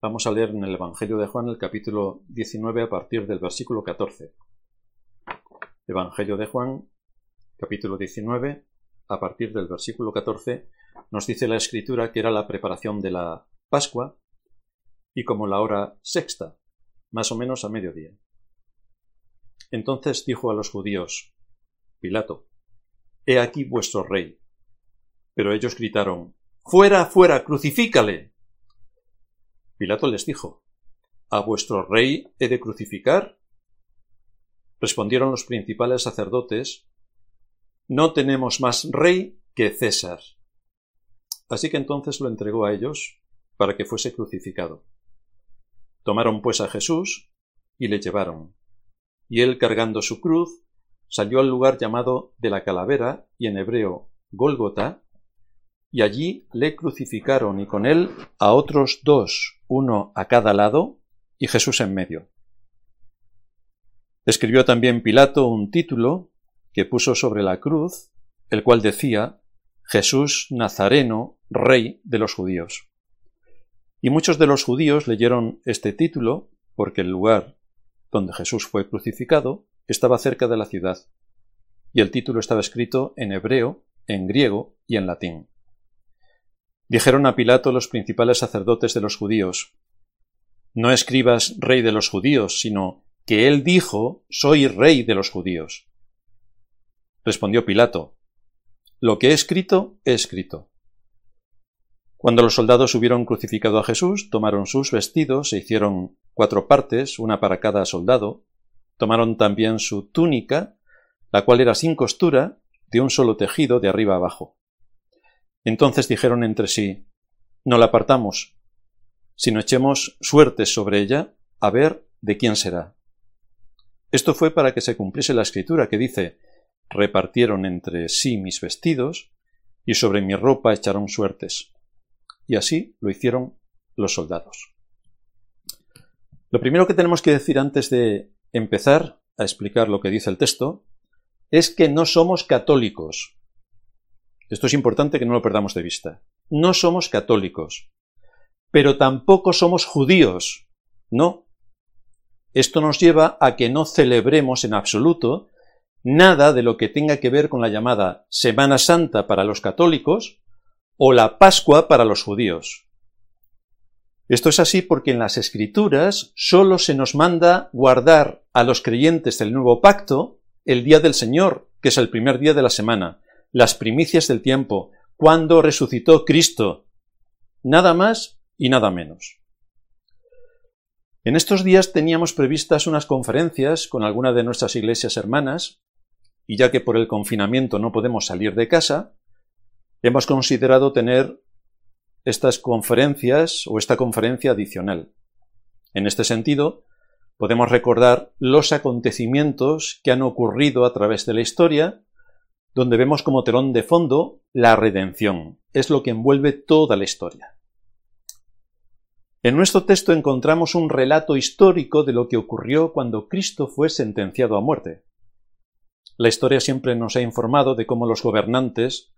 Vamos a leer en el Evangelio de Juan el capítulo 19 a partir del versículo 14. Evangelio de Juan, capítulo 19, a partir del versículo 14, nos dice la escritura que era la preparación de la Pascua y como la hora sexta, más o menos a mediodía. Entonces dijo a los judíos, Pilato, He aquí vuestro rey. Pero ellos gritaron, Fuera, fuera, crucifícale. Pilato les dijo, ¿A vuestro rey he de crucificar? Respondieron los principales sacerdotes, No tenemos más rey que César. Así que entonces lo entregó a ellos para que fuese crucificado. Tomaron pues a Jesús y le llevaron. Y él, cargando su cruz, salió al lugar llamado de la calavera y en hebreo Gólgota, y allí le crucificaron y con él a otros dos, uno a cada lado, y Jesús en medio. Escribió también Pilato un título que puso sobre la cruz, el cual decía Jesús Nazareno, Rey de los judíos. Y muchos de los judíos leyeron este título porque el lugar donde Jesús fue crucificado estaba cerca de la ciudad, y el título estaba escrito en hebreo, en griego y en latín. Dijeron a Pilato los principales sacerdotes de los judíos, No escribas rey de los judíos, sino que él dijo, Soy rey de los judíos. Respondió Pilato, Lo que he escrito, he escrito. Cuando los soldados hubieron crucificado a Jesús, tomaron sus vestidos, se hicieron cuatro partes, una para cada soldado, tomaron también su túnica, la cual era sin costura, de un solo tejido de arriba abajo. Entonces dijeron entre sí, no la apartamos, sino echemos suertes sobre ella, a ver de quién será. Esto fue para que se cumpliese la escritura que dice, repartieron entre sí mis vestidos, y sobre mi ropa echaron suertes. Y así lo hicieron los soldados. Lo primero que tenemos que decir antes de empezar a explicar lo que dice el texto es que no somos católicos, esto es importante que no lo perdamos de vista. No somos católicos, pero tampoco somos judíos. No. Esto nos lleva a que no celebremos en absoluto nada de lo que tenga que ver con la llamada Semana Santa para los católicos o la Pascua para los judíos. Esto es así porque en las Escrituras solo se nos manda guardar a los creyentes del nuevo pacto el día del Señor, que es el primer día de la semana, las primicias del tiempo, cuando resucitó Cristo. Nada más y nada menos. En estos días teníamos previstas unas conferencias con alguna de nuestras iglesias hermanas, y ya que por el confinamiento no podemos salir de casa, hemos considerado tener estas conferencias o esta conferencia adicional. En este sentido, podemos recordar los acontecimientos que han ocurrido a través de la historia donde vemos como telón de fondo la redención. Es lo que envuelve toda la historia. En nuestro texto encontramos un relato histórico de lo que ocurrió cuando Cristo fue sentenciado a muerte. La historia siempre nos ha informado de cómo los gobernantes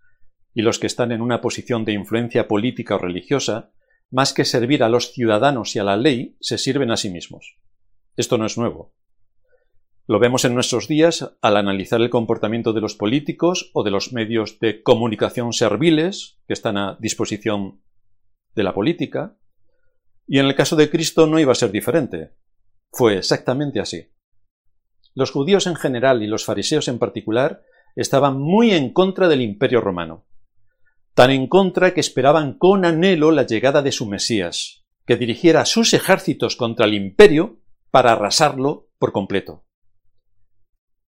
y los que están en una posición de influencia política o religiosa, más que servir a los ciudadanos y a la ley, se sirven a sí mismos. Esto no es nuevo. Lo vemos en nuestros días al analizar el comportamiento de los políticos o de los medios de comunicación serviles que están a disposición de la política. Y en el caso de Cristo no iba a ser diferente. Fue exactamente así. Los judíos en general y los fariseos en particular estaban muy en contra del imperio romano. Tan en contra que esperaban con anhelo la llegada de su Mesías, que dirigiera sus ejércitos contra el imperio para arrasarlo por completo.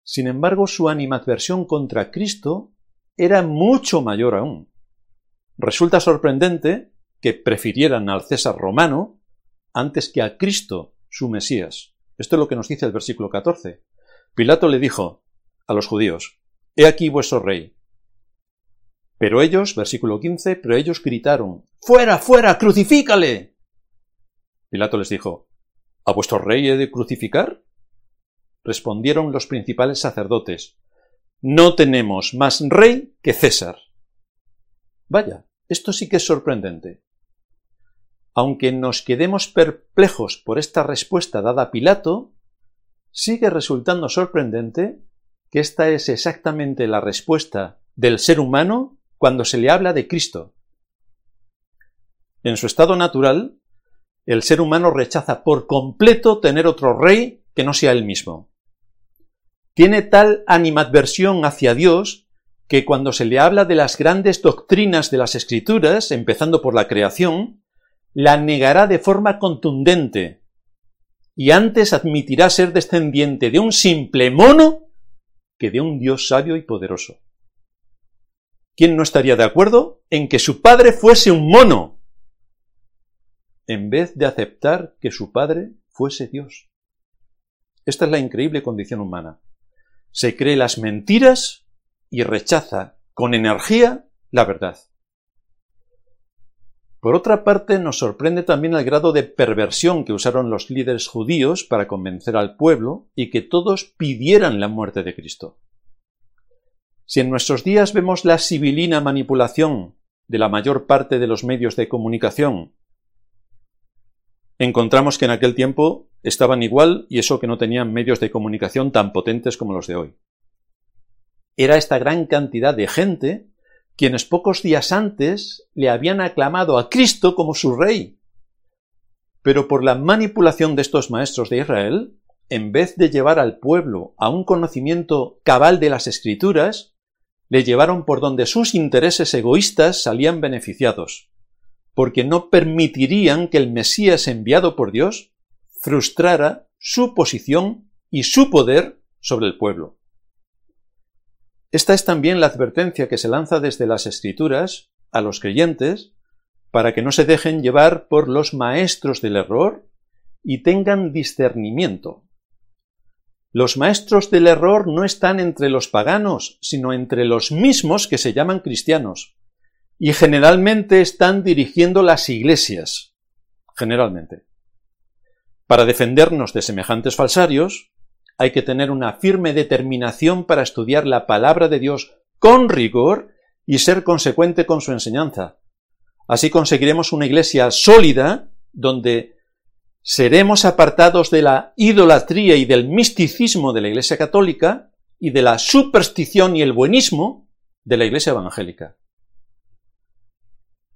Sin embargo, su animadversión contra Cristo era mucho mayor aún. Resulta sorprendente que prefirieran al César romano antes que a Cristo, su Mesías. Esto es lo que nos dice el versículo 14. Pilato le dijo a los judíos, He aquí vuestro rey. Pero ellos, versículo 15, pero ellos gritaron, Fuera, fuera, crucifícale. Pilato les dijo, ¿A vuestro rey he de crucificar? Respondieron los principales sacerdotes, No tenemos más rey que César. Vaya, esto sí que es sorprendente. aunque nos quedemos perplejos por esta respuesta dada a Pilato, sigue resultando sorprendente que esta es exactamente la respuesta del ser humano cuando se le habla de Cristo. En su estado natural, el ser humano rechaza por completo tener otro rey que no sea él mismo. Tiene tal animadversión hacia Dios que cuando se le habla de las grandes doctrinas de las Escrituras, empezando por la creación, la negará de forma contundente y antes admitirá ser descendiente de un simple mono que de un Dios sabio y poderoso. ¿Quién no estaría de acuerdo en que su padre fuese un mono en vez de aceptar que su padre fuese Dios? Esta es la increíble condición humana. Se cree las mentiras y rechaza con energía la verdad. Por otra parte, nos sorprende también el grado de perversión que usaron los líderes judíos para convencer al pueblo y que todos pidieran la muerte de Cristo. Si en nuestros días vemos la sibilina manipulación de la mayor parte de los medios de comunicación, encontramos que en aquel tiempo estaban igual y eso que no tenían medios de comunicación tan potentes como los de hoy. Era esta gran cantidad de gente quienes pocos días antes le habían aclamado a Cristo como su rey. Pero por la manipulación de estos maestros de Israel, en vez de llevar al pueblo a un conocimiento cabal de las escrituras, le llevaron por donde sus intereses egoístas salían beneficiados, porque no permitirían que el Mesías enviado por Dios frustrara su posición y su poder sobre el pueblo. Esta es también la advertencia que se lanza desde las Escrituras a los creyentes para que no se dejen llevar por los maestros del error y tengan discernimiento. Los maestros del error no están entre los paganos, sino entre los mismos que se llaman cristianos, y generalmente están dirigiendo las iglesias, generalmente. Para defendernos de semejantes falsarios, hay que tener una firme determinación para estudiar la palabra de Dios con rigor y ser consecuente con su enseñanza. Así conseguiremos una iglesia sólida donde seremos apartados de la idolatría y del misticismo de la iglesia católica y de la superstición y el buenismo de la iglesia evangélica.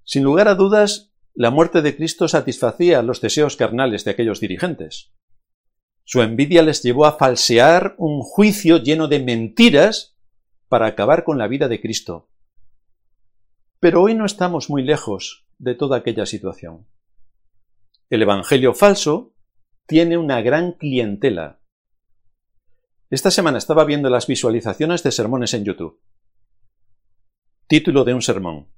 Sin lugar a dudas, la muerte de Cristo satisfacía los deseos carnales de aquellos dirigentes. Su envidia les llevó a falsear un juicio lleno de mentiras para acabar con la vida de Cristo. Pero hoy no estamos muy lejos de toda aquella situación. El Evangelio falso tiene una gran clientela. Esta semana estaba viendo las visualizaciones de sermones en YouTube. Título de un sermón.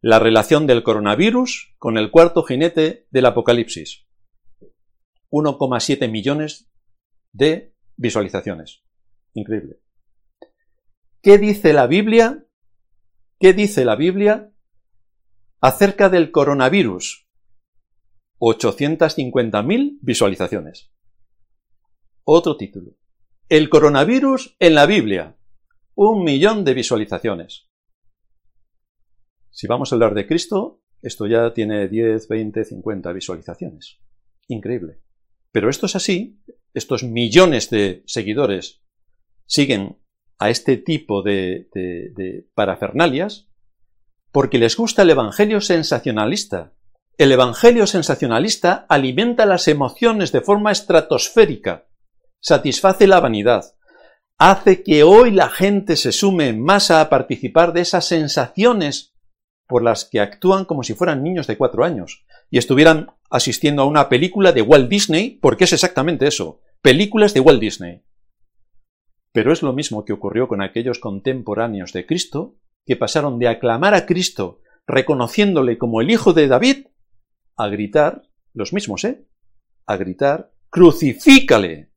La relación del coronavirus con el cuarto jinete del Apocalipsis. 1,7 millones de visualizaciones. Increíble. ¿Qué dice la Biblia? ¿Qué dice la Biblia acerca del coronavirus? 850.000 visualizaciones. Otro título. El coronavirus en la Biblia. Un millón de visualizaciones. Si vamos a hablar de Cristo, esto ya tiene 10, 20, 50 visualizaciones. Increíble. Pero esto es así, estos millones de seguidores siguen a este tipo de, parafernalias porque les gusta el Evangelio sensacionalista. El Evangelio sensacionalista alimenta las emociones de forma estratosférica, satisface la vanidad, hace que hoy la gente se sume más a participar de esas sensaciones por las que actúan como si fueran niños de cuatro años y estuvieran asistiendo a una película de Walt Disney, porque es exactamente eso, películas de Walt Disney. Pero es lo mismo que ocurrió con aquellos contemporáneos de Cristo, que pasaron de aclamar a Cristo reconociéndole como el Hijo de David, a gritar, los mismos, ¿eh? A gritar, crucifícale.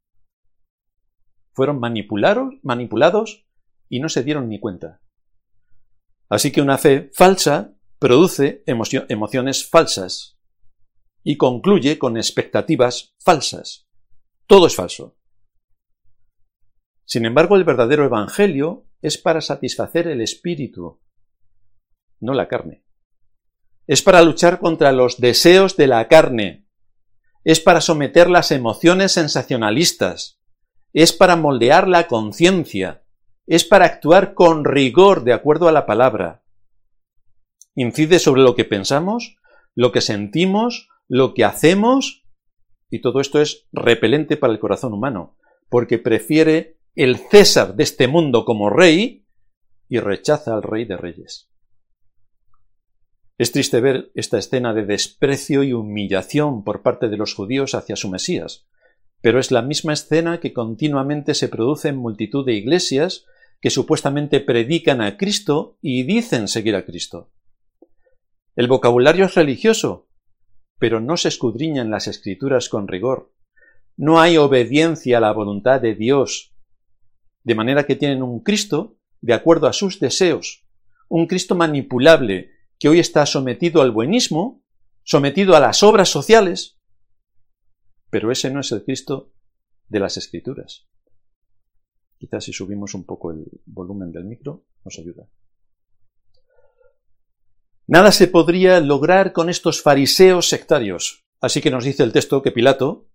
Fueron manipulados, y no se dieron ni cuenta. Así que una fe falsa produce emociones falsas y concluye con expectativas falsas. Todo es falso. Sin embargo, el verdadero Evangelio es para satisfacer el espíritu, no la carne. es para luchar contra los deseos de la carne, es para someter las emociones sensacionalistas, es para moldear la conciencia, es para actuar con rigor de acuerdo a la palabra. Incide sobre lo que pensamos, lo que sentimos, lo que hacemos, y todo esto es repelente para el corazón humano, porque prefiere el César de este mundo como rey y rechaza al rey de reyes. Es triste ver esta escena de desprecio y humillación por parte de los judíos hacia su Mesías, pero es la misma escena que continuamente se produce en multitud de iglesias que supuestamente predican a Cristo y dicen seguir a Cristo. El vocabulario es religioso, pero no se escudriñan las escrituras con rigor. No hay obediencia a la voluntad de Dios, de manera que tienen un Cristo de acuerdo a sus deseos, un Cristo manipulable que hoy está sometido al buenismo, sometido a las obras sociales, pero ese no es el Cristo de las Escrituras. Quizás si subimos un poco el volumen del micro nos ayuda. Nada se podría lograr con estos fariseos sectarios. Así que nos dice el texto que Pilato,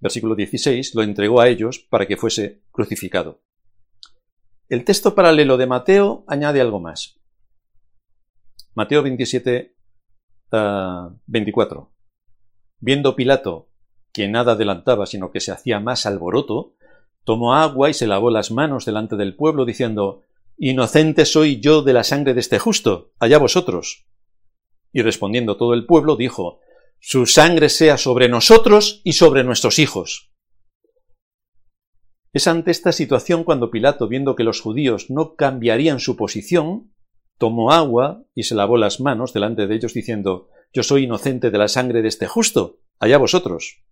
versículo 16, lo entregó a ellos para que fuese crucificado. El texto paralelo de Mateo añade algo más. Mateo 27, 24. Ah, Viendo Pilato que nada adelantaba, sino que se hacía más alboroto, tomó agua y se lavó las manos delante del pueblo, diciendo Inocente soy yo de la sangre de este justo, allá vosotros. Y respondiendo todo el pueblo, dijo Su sangre sea sobre nosotros y sobre nuestros hijos. Es ante esta situación cuando Pilato, viendo que los judíos no cambiarían su posición, tomó agua y se lavó las manos delante de ellos, diciendo Yo soy inocente de la sangre de este justo, allá vosotros.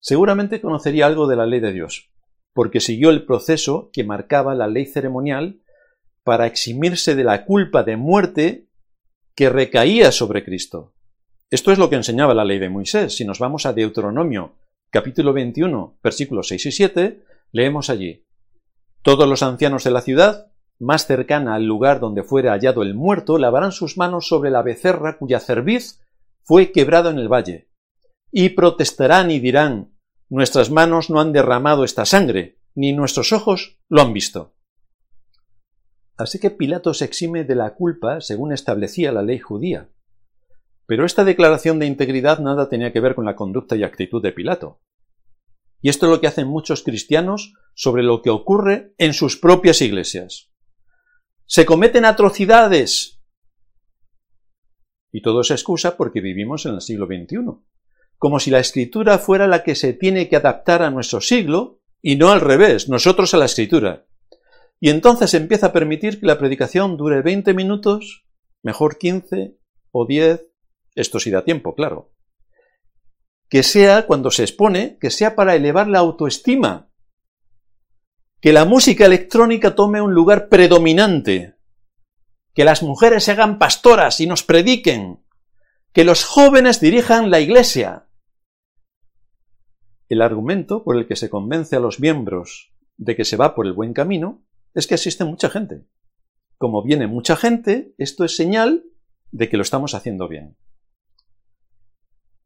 Seguramente conocería algo de la ley de Dios, porque siguió el proceso que marcaba la ley ceremonial para eximirse de la culpa de muerte que recaía sobre Cristo. Esto es lo que enseñaba la ley de Moisés. Si nos vamos a Deuteronomio capítulo 21, versículos 6 y 7, leemos allí Todos los ancianos de la ciudad, más cercana al lugar donde fuera hallado el muerto, lavarán sus manos sobre la becerra cuya cerviz fue quebrado en el valle, y protestarán y dirán Nuestras manos no han derramado esta sangre, ni nuestros ojos lo han visto. Así que Pilato se exime de la culpa según establecía la ley judía. Pero esta declaración de integridad nada tenía que ver con la conducta y actitud de Pilato. Y esto es lo que hacen muchos cristianos sobre lo que ocurre en sus propias iglesias. Se cometen atrocidades. Y todo se excusa porque vivimos en el siglo XXI. Como si la escritura fuera la que se tiene que adaptar a nuestro siglo y no al revés, nosotros a la escritura. Y entonces empieza a permitir que la predicación dure 20 minutos, mejor 15 o 10, esto sí da tiempo, claro. Que sea, cuando se expone, que sea para elevar la autoestima. Que la música electrónica tome un lugar predominante. Que las mujeres se hagan pastoras y nos prediquen. Que los jóvenes dirijan la iglesia. El argumento por el que se convence a los miembros de que se va por el buen camino es que existe mucha gente. Como viene mucha gente, esto es señal de que lo estamos haciendo bien.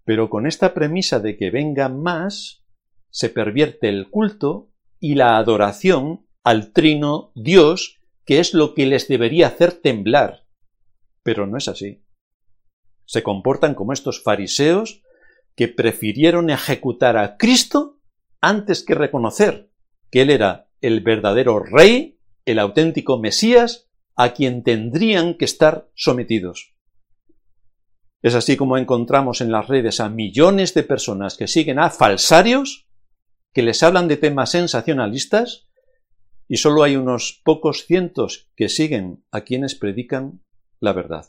Pero con esta premisa de que vengan más, se pervierte el culto y la adoración al trino Dios, que es lo que les debería hacer temblar. Pero no es así. Se comportan como estos fariseos que prefirieron ejecutar a Cristo antes que reconocer que Él era el verdadero Rey, el auténtico Mesías, a quien tendrían que estar sometidos. Es así como encontramos en las redes a millones de personas que siguen a falsarios, que les hablan de temas sensacionalistas, y solo hay unos pocos cientos que siguen a quienes predican la verdad.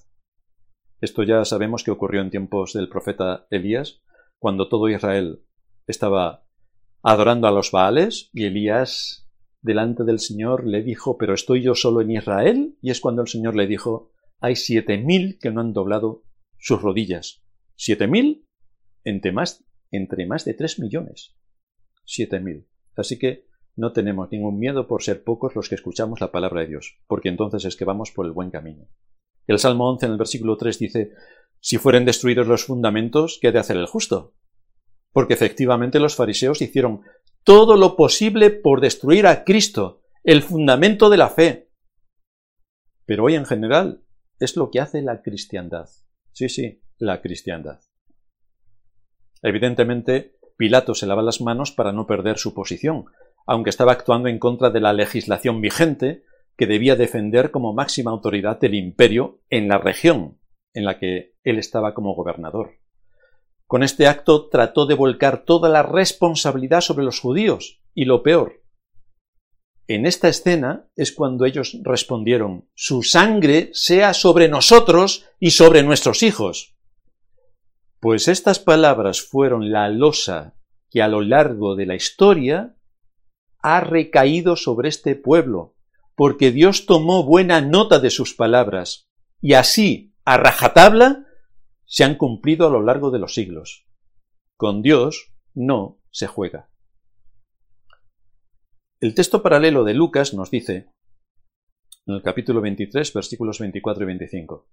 Esto ya sabemos que ocurrió en tiempos del profeta Elías, cuando todo Israel estaba adorando a los Baales y Elías delante del Señor le dijo, pero estoy yo solo en Israel, y es cuando el Señor le dijo, hay siete mil que no han doblado sus rodillas. Siete mil entre más, entre más de tres millones. Siete mil. Así que no tenemos ningún miedo por ser pocos los que escuchamos la palabra de Dios, porque entonces es que vamos por el buen camino. El Salmo 11 en el versículo 3 dice, si fueren destruidos los fundamentos, ¿qué ha de hacer el justo? Porque efectivamente los fariseos hicieron todo lo posible por destruir a Cristo, el fundamento de la fe. Pero hoy en general es lo que hace la cristiandad. Sí, sí, la cristiandad. Evidentemente, Pilato se lava las manos para no perder su posición, aunque estaba actuando en contra de la legislación vigente que debía defender como máxima autoridad del imperio en la región en la que él estaba como gobernador. Con este acto trató de volcar toda la responsabilidad sobre los judíos, y lo peor, en esta escena es cuando ellos respondieron, su sangre sea sobre nosotros y sobre nuestros hijos. Pues estas palabras fueron la losa que a lo largo de la historia ha recaído sobre este pueblo, porque Dios tomó buena nota de sus palabras, y así, a rajatabla, se han cumplido a lo largo de los siglos. Con Dios no se juega. El texto paralelo de Lucas nos dice, en el capítulo 23, versículos 24 y 25,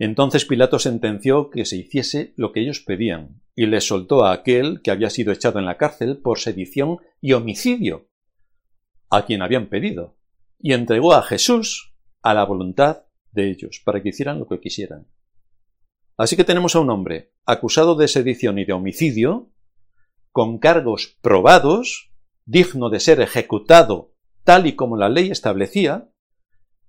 Entonces Pilato sentenció que se hiciese lo que ellos pedían, y les soltó a aquel que había sido echado en la cárcel por sedición y homicidio, a quien habían pedido, y entregó a Jesús a la voluntad de ellos, para que hicieran lo que quisieran. Así que tenemos a un hombre acusado de sedición y de homicidio, con cargos probados, digno de ser ejecutado tal y como la ley establecía,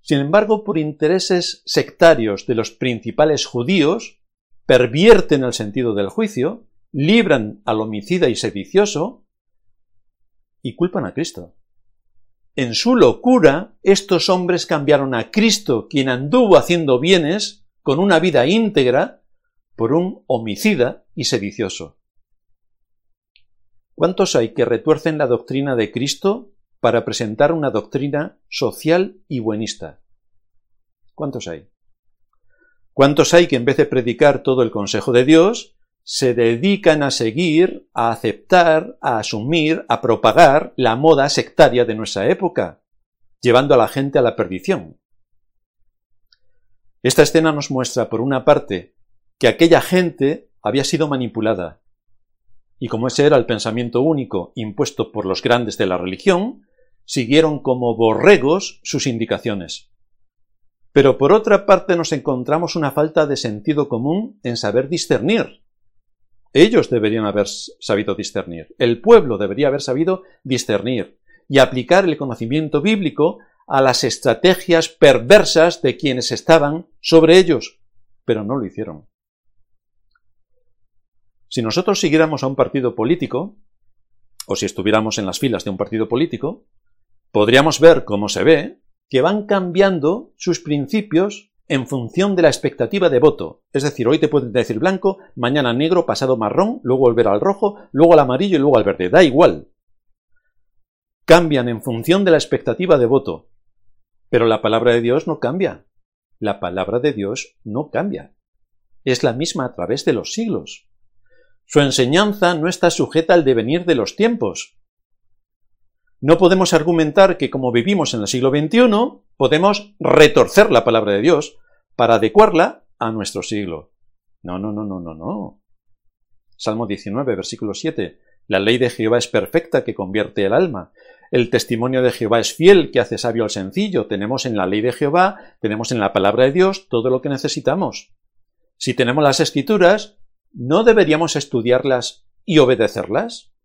sin embargo, por intereses sectarios de los principales judíos, pervierten el sentido del juicio, libran al homicida y sedicioso y culpan a Cristo. En su locura, estos hombres cambiaron a Cristo, quien anduvo haciendo bienes con una vida íntegra, por un homicida y sedicioso. ¿Cuántos hay que retuercen la doctrina de Cristo para presentar una doctrina social y buenista? ¿Cuántos hay? ¿Cuántos hay que en vez de predicar todo el consejo de Dios, se dedican a seguir, a aceptar, a asumir, a propagar la moda sectaria de nuestra época, llevando a la gente a la perdición? Esta escena nos muestra, por una parte, que aquella gente había sido manipulada, y como ese era el pensamiento único impuesto por los grandes de la religión, siguieron como borregos sus indicaciones. Pero por otra parte nos encontramos una falta de sentido común en saber discernir. Ellos deberían haber sabido discernir, el pueblo debería haber sabido discernir y aplicar el conocimiento bíblico a las estrategias perversas de quienes estaban sobre ellos, pero no lo hicieron. Si nosotros siguiéramos a un partido político, o si estuviéramos en las filas de un partido político, podríamos ver, como se ve, que van cambiando sus principios en función de la expectativa de voto. Es decir, hoy te pueden decir blanco, mañana negro, pasado marrón, luego volver al rojo, luego al amarillo y luego al verde. Da igual. Cambian en función de la expectativa de voto. Pero la palabra de Dios no cambia. La palabra de Dios no cambia. Es la misma a través de los siglos. Su enseñanza no está sujeta al devenir de los tiempos. No podemos argumentar que como vivimos en el siglo XXI, podemos retorcer la palabra de Dios para adecuarla a nuestro siglo. No, no, no, no, no, no. Salmo 19, versículo 7. La ley de Jehová es perfecta que convierte el alma. El testimonio de Jehová es fiel que hace sabio al sencillo. Tenemos en la ley de Jehová, tenemos en la palabra de Dios todo lo que necesitamos. Si tenemos las escrituras, ¿no deberíamos estudiarlas y obedecerlas?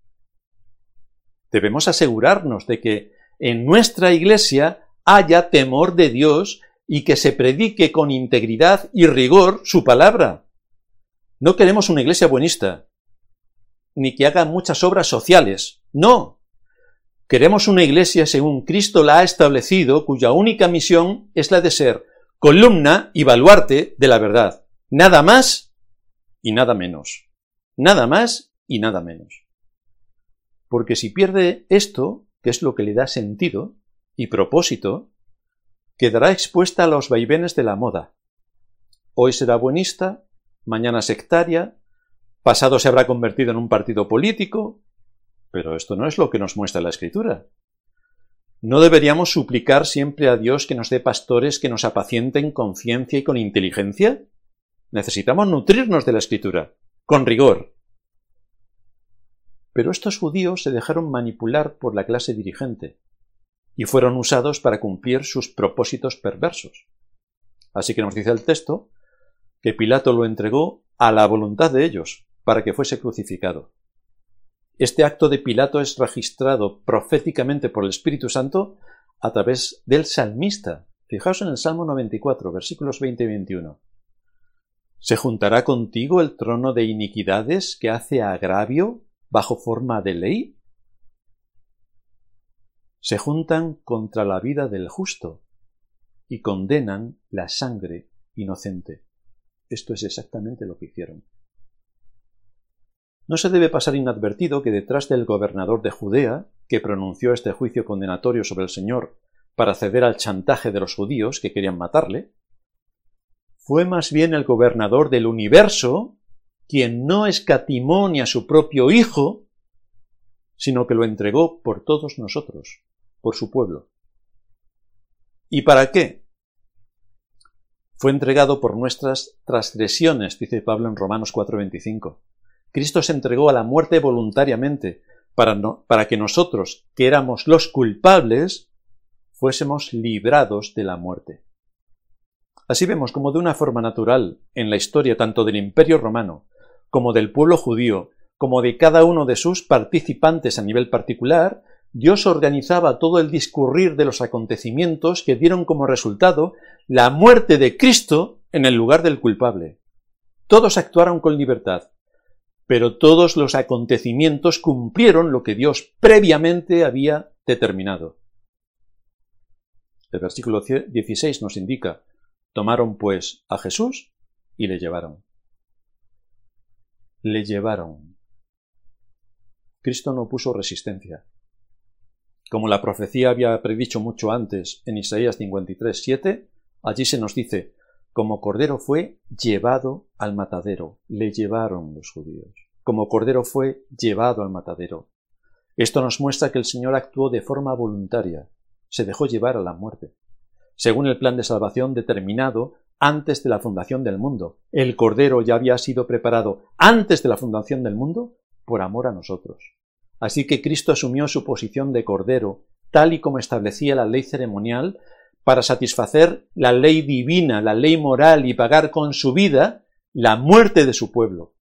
Debemos asegurarnos de que en nuestra Iglesia haya temor de Dios y que se predique con integridad y rigor su palabra. No queremos una iglesia buenista, ni que haga muchas obras sociales. No. Queremos una iglesia según Cristo la ha establecido, cuya única misión es la de ser columna y baluarte de la verdad. Nada más y nada menos. Nada más y nada menos. Porque si pierde esto, que es lo que le da sentido y propósito, quedará expuesta a los vaivenes de la moda. Hoy será buenista, mañana sectaria, pasado se habrá convertido en un partido político, pero esto no es lo que nos muestra la escritura. ¿No deberíamos suplicar siempre a Dios que nos dé pastores que nos apacienten con ciencia y con inteligencia? Necesitamos nutrirnos de la escritura, con rigor. Pero estos judíos se dejaron manipular por la clase dirigente y fueron usados para cumplir sus propósitos perversos. Así que nos dice el texto que Pilato lo entregó a la voluntad de ellos para que fuese crucificado. Este acto de Pilato es registrado proféticamente por el Espíritu Santo a través del salmista. Fijaos en el Salmo 94, versículos 20 y 21. ¿Se juntará contigo el trono de iniquidades que hace agravio bajo forma de ley? Se juntan contra la vida del justo y condenan la sangre inocente. Esto es exactamente lo que hicieron. No se debe pasar inadvertido que detrás del gobernador de Judea, que pronunció este juicio condenatorio sobre el Señor para ceder al chantaje de los judíos que querían matarle, fue más bien el gobernador del universo quien no escatimó ni a su propio Hijo, sino que lo entregó por todos nosotros, por su pueblo. ¿Y para qué? Fue entregado por nuestras transgresiones, dice Pablo en Romanos 4:25 Cristo se entregó a la muerte voluntariamente para, para que nosotros, que éramos los culpables, fuésemos librados de la muerte. Así vemos como de una forma natural en la historia tanto del Imperio romano como del pueblo judío, como de cada uno de sus participantes a nivel particular, Dios organizaba todo el discurrir de los acontecimientos que dieron como resultado la muerte de Cristo en el lugar del culpable. Todos actuaron con libertad, pero todos los acontecimientos cumplieron lo que Dios previamente había determinado. El versículo 16 nos indica, tomaron pues a Jesús y le llevaron. Le llevaron. Cristo no puso resistencia. Como la profecía había predicho mucho antes en Isaías 53, 7, allí se nos dice, como cordero fue llevado al matadero, le llevaron los judíos. Como cordero fue llevado al matadero. Esto nos muestra que el Señor actuó de forma voluntaria, se dejó llevar a la muerte, según el plan de salvación determinado antes de la fundación del mundo. El cordero ya había sido preparado antes de la fundación del mundo por amor a nosotros. Así que Cristo asumió su posición de cordero, tal y como establecía la ley ceremonial, para satisfacer la ley divina, la ley moral y pagar con su vida la muerte de su pueblo.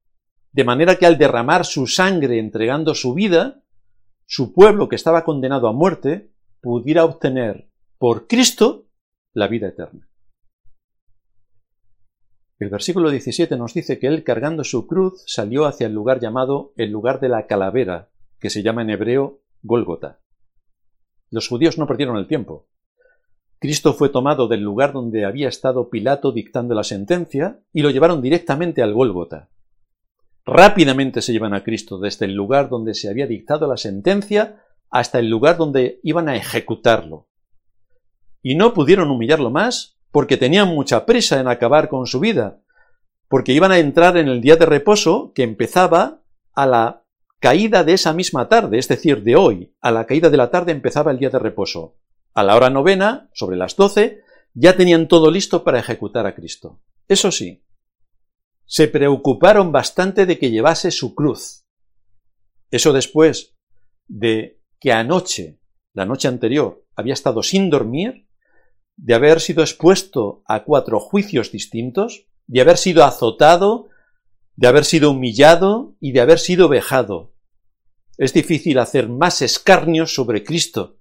De manera que al derramar su sangre entregando su vida, su pueblo que estaba condenado a muerte pudiera obtener por Cristo la vida eterna. El versículo 17 nos dice que él cargando su cruz salió hacia el lugar llamado el lugar de la calavera, que se llama en hebreo Gólgota. Los judíos no perdieron el tiempo. Cristo fue tomado del lugar donde había estado Pilato dictando la sentencia y lo llevaron directamente al Gólgota. Rápidamente se llevan a Cristo desde el lugar donde se había dictado la sentencia hasta el lugar donde iban a ejecutarlo. Y no pudieron humillarlo más porque tenían mucha prisa en acabar con su vida, porque iban a entrar en el día de reposo que empezaba a la caída de esa misma tarde, es decir, de hoy, a la caída de la tarde empezaba el día de reposo. A la hora novena, sobre las doce, ya tenían todo listo para ejecutar a Cristo. Eso sí, se preocuparon bastante de que llevase su cruz. Eso después de que anoche, la noche anterior, había estado sin dormir, de haber sido expuesto a cuatro juicios distintos, de haber sido azotado, de haber sido humillado y de haber sido vejado. Es difícil hacer más escarnios sobre Cristo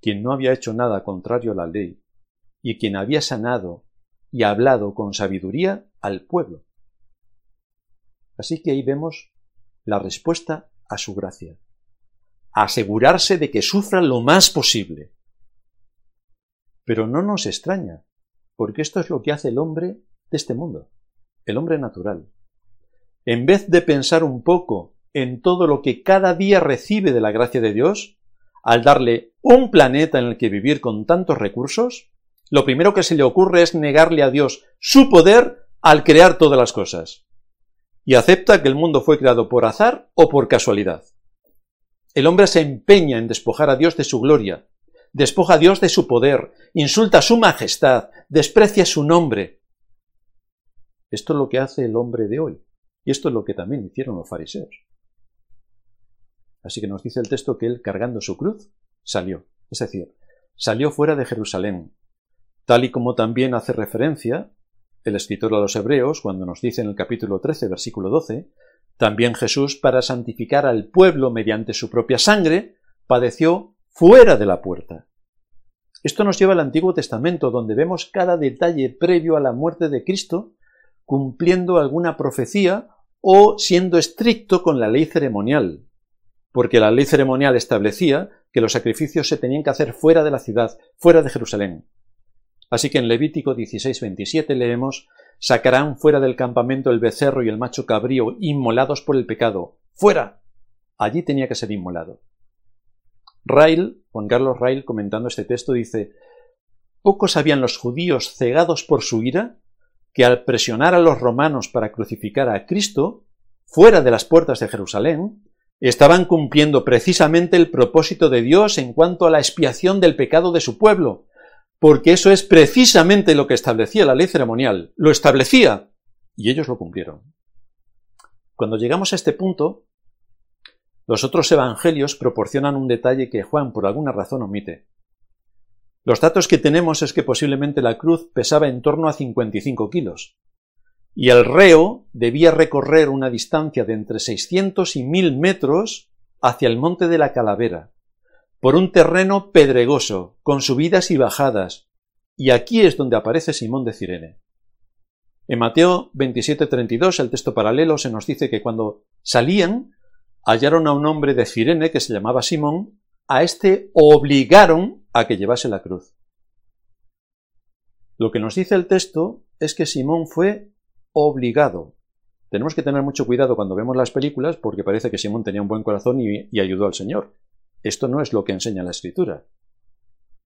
quien no había hecho nada contrario a la ley, y quien había sanado y hablado con sabiduría al pueblo. Así que ahí vemos la respuesta a su gracia. Asegurarse de que sufra lo más posible. Pero no nos extraña, porque esto es lo que hace el hombre de este mundo, el hombre natural. En vez de pensar un poco en todo lo que cada día recibe de la gracia de Dios, al darle un planeta en el que vivir con tantos recursos, lo primero que se le ocurre es negarle a Dios su poder al crear todas las cosas. Y acepta que el mundo fue creado por azar o por casualidad. El hombre se empeña en despojar a Dios de su gloria, despoja a Dios de su poder, insulta su majestad, desprecia su nombre. Esto es lo que hace el hombre de hoy. Y esto es lo que también hicieron los fariseos. Así que nos dice el texto que él, cargando su cruz, salió. Es decir, salió fuera de Jerusalén, tal y como también hace referencia el escritor a los Hebreos cuando nos dice en el capítulo 13, versículo 12, también Jesús, para santificar al pueblo mediante su propia sangre, padeció fuera de la puerta. Esto nos lleva al Antiguo Testamento, donde vemos cada detalle previo a la muerte de Cristo, cumpliendo alguna profecía o siendo estricto con la ley ceremonial, porque la ley ceremonial establecía que los sacrificios se tenían que hacer fuera de la ciudad, fuera de Jerusalén. Así que en Levítico 16:27 leemos Sacarán fuera del campamento el becerro y el macho cabrío, inmolados por el pecado. ¡Fuera! Allí tenía que ser inmolado. Rail, Juan Carlos Rail, comentando este texto, dice Pocos sabían los judíos cegados por su ira que al presionar a los romanos para crucificar a Cristo, fuera de las puertas de Jerusalén, estaban cumpliendo precisamente el propósito de Dios en cuanto a la expiación del pecado de su pueblo, porque eso es precisamente lo que establecía la ley ceremonial, lo establecía, y ellos lo cumplieron. Cuando llegamos a este punto, los otros evangelios proporcionan un detalle que Juan por alguna razón omite. Los datos que tenemos es que posiblemente la cruz pesaba en torno a 55 kilos, y el reo debía recorrer una distancia de entre 600 y 1000 metros hacia el monte de la Calavera, por un terreno pedregoso, con subidas y bajadas, y aquí es donde aparece Simón de Cirene. En Mateo 27:32, el texto paralelo, se nos dice que cuando salían, hallaron a un hombre de Cirene que se llamaba Simón, a éste obligaron a que llevase la cruz. Lo que nos dice el texto es que Simón fue obligado. Tenemos que tener mucho cuidado cuando vemos las películas porque parece que Simón tenía un buen corazón y ayudó al Señor. Esto no es lo que enseña la escritura.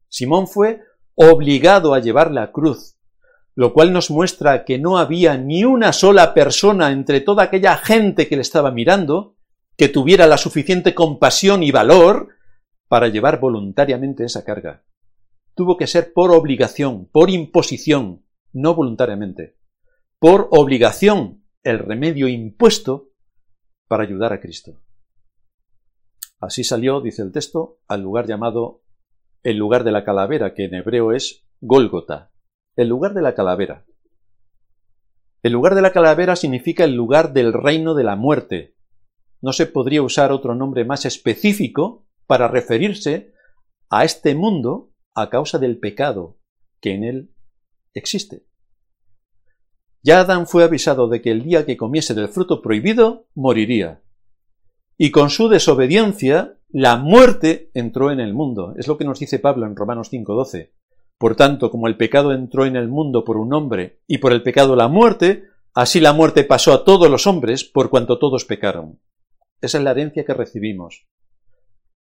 Simón fue obligado a llevar la cruz, lo cual nos muestra que no había ni una sola persona entre toda aquella gente que le estaba mirando que tuviera la suficiente compasión y valor para llevar voluntariamente esa carga. Tuvo que ser por obligación, por imposición, no voluntariamente. Por obligación, el remedio impuesto para ayudar a Cristo. Así salió, dice el texto, al lugar llamado el lugar de la calavera, que en hebreo es Gólgota, el lugar de la calavera. El lugar de la calavera significa el lugar del reino de la muerte. No se podría usar otro nombre más específico para referirse a este mundo a causa del pecado que en él existe. Ya Adán fue avisado de que el día que comiese del fruto prohibido moriría y con su desobediencia la muerte entró en el mundo. Es lo que nos dice Pablo en Romanos 5:12. Por tanto, como el pecado entró en el mundo por un hombre y por el pecado la muerte, así la muerte pasó a todos los hombres por cuanto todos pecaron. Esa es la herencia que recibimos.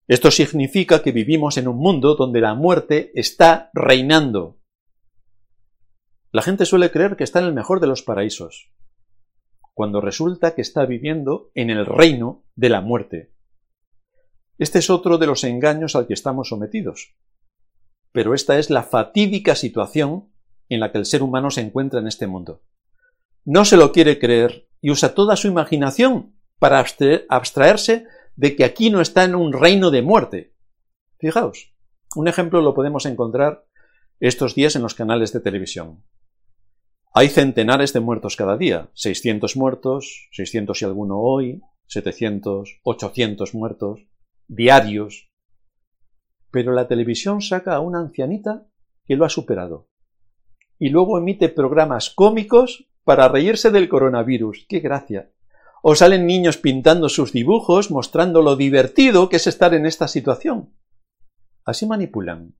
Esto significa que vivimos en un mundo donde la muerte está reinando. La gente suele creer que está en el mejor de los paraísos cuando resulta que está viviendo en el reino de la muerte. Este es otro de los engaños al que estamos sometidos. Pero esta es la fatídica situación en la que el ser humano se encuentra en este mundo. No se lo quiere creer y usa toda su imaginación para abstraerse de que aquí no está en un reino de muerte. Fijaos, un ejemplo lo podemos encontrar estos días en los canales de televisión. Hay centenares de muertos cada día, 600 muertos, 600 y alguno hoy, 700, 800 muertos, diarios. Pero la televisión saca a una ancianita que lo ha superado. Y luego emite programas cómicos para reírse del coronavirus. ¡Qué gracia! O salen niños pintando sus dibujos mostrando lo divertido que es estar en esta situación. Así manipulan.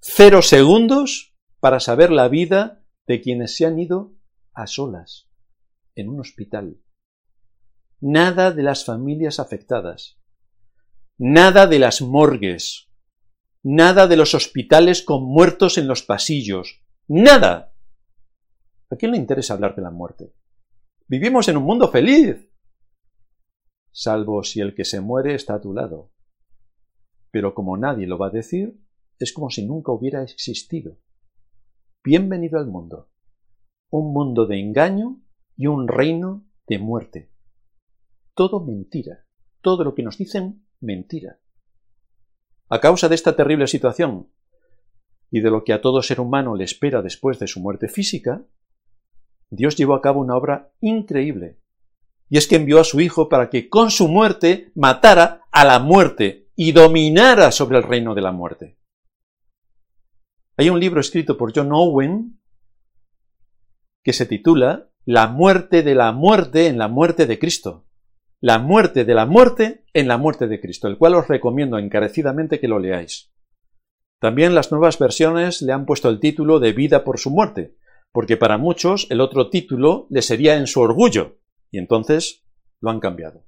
Cero segundos para saber la vida de quienes se han ido a solas en un hospital. Nada de las familias afectadas. Nada de las morgues. Nada de los hospitales con muertos en los pasillos. Nada. ¿A quién le interesa hablar de la muerte? Vivimos en un mundo feliz. Salvo si el que se muere está a tu lado. Pero como nadie lo va a decir, es como si nunca hubiera existido. Bienvenido al mundo. Un mundo de engaño y un reino de muerte. Todo mentira. Todo lo que nos dicen, mentira. A causa de esta terrible situación y de lo que a todo ser humano le espera después de su muerte física, Dios llevó a cabo una obra increíble. Y es que envió a su Hijo para que con su muerte matara a la muerte y dominara sobre el reino de la muerte. Hay un libro escrito por John Owen que se titula La muerte de la muerte en la muerte de Cristo. La muerte de la muerte en la muerte de Cristo, el cual os recomiendo encarecidamente que lo leáis. También las nuevas versiones le han puesto el título de Vida por su muerte, porque para muchos el otro título le sería en su orgullo, y entonces lo han cambiado.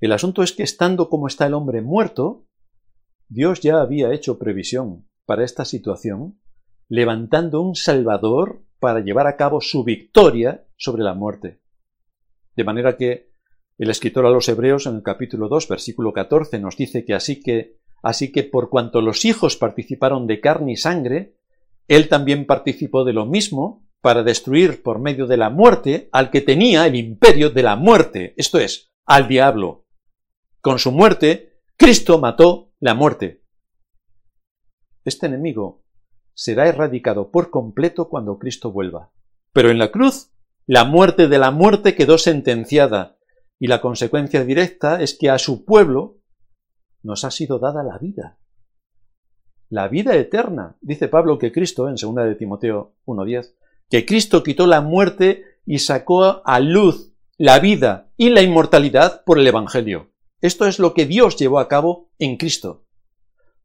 El asunto es que estando como está el hombre muerto, Dios ya había hecho previsión para esta situación, levantando un Salvador para llevar a cabo su victoria sobre la muerte. De manera que el escritor a los Hebreos en el capítulo 2, versículo 14 nos dice que así que así que por cuanto los hijos participaron de carne y sangre, él también participó de lo mismo para destruir por medio de la muerte al que tenía el imperio de la muerte, esto es, al diablo. Con su muerte, Cristo mató la muerte. Este enemigo será erradicado por completo cuando Cristo vuelva. Pero en la cruz, la muerte de la muerte quedó sentenciada, y la consecuencia directa es que a su pueblo nos ha sido dada la vida. La vida eterna, dice Pablo que Cristo, en 2 de Timoteo 1.10, que Cristo quitó la muerte y sacó a luz la vida y la inmortalidad por el Evangelio. Esto es lo que Dios llevó a cabo en Cristo.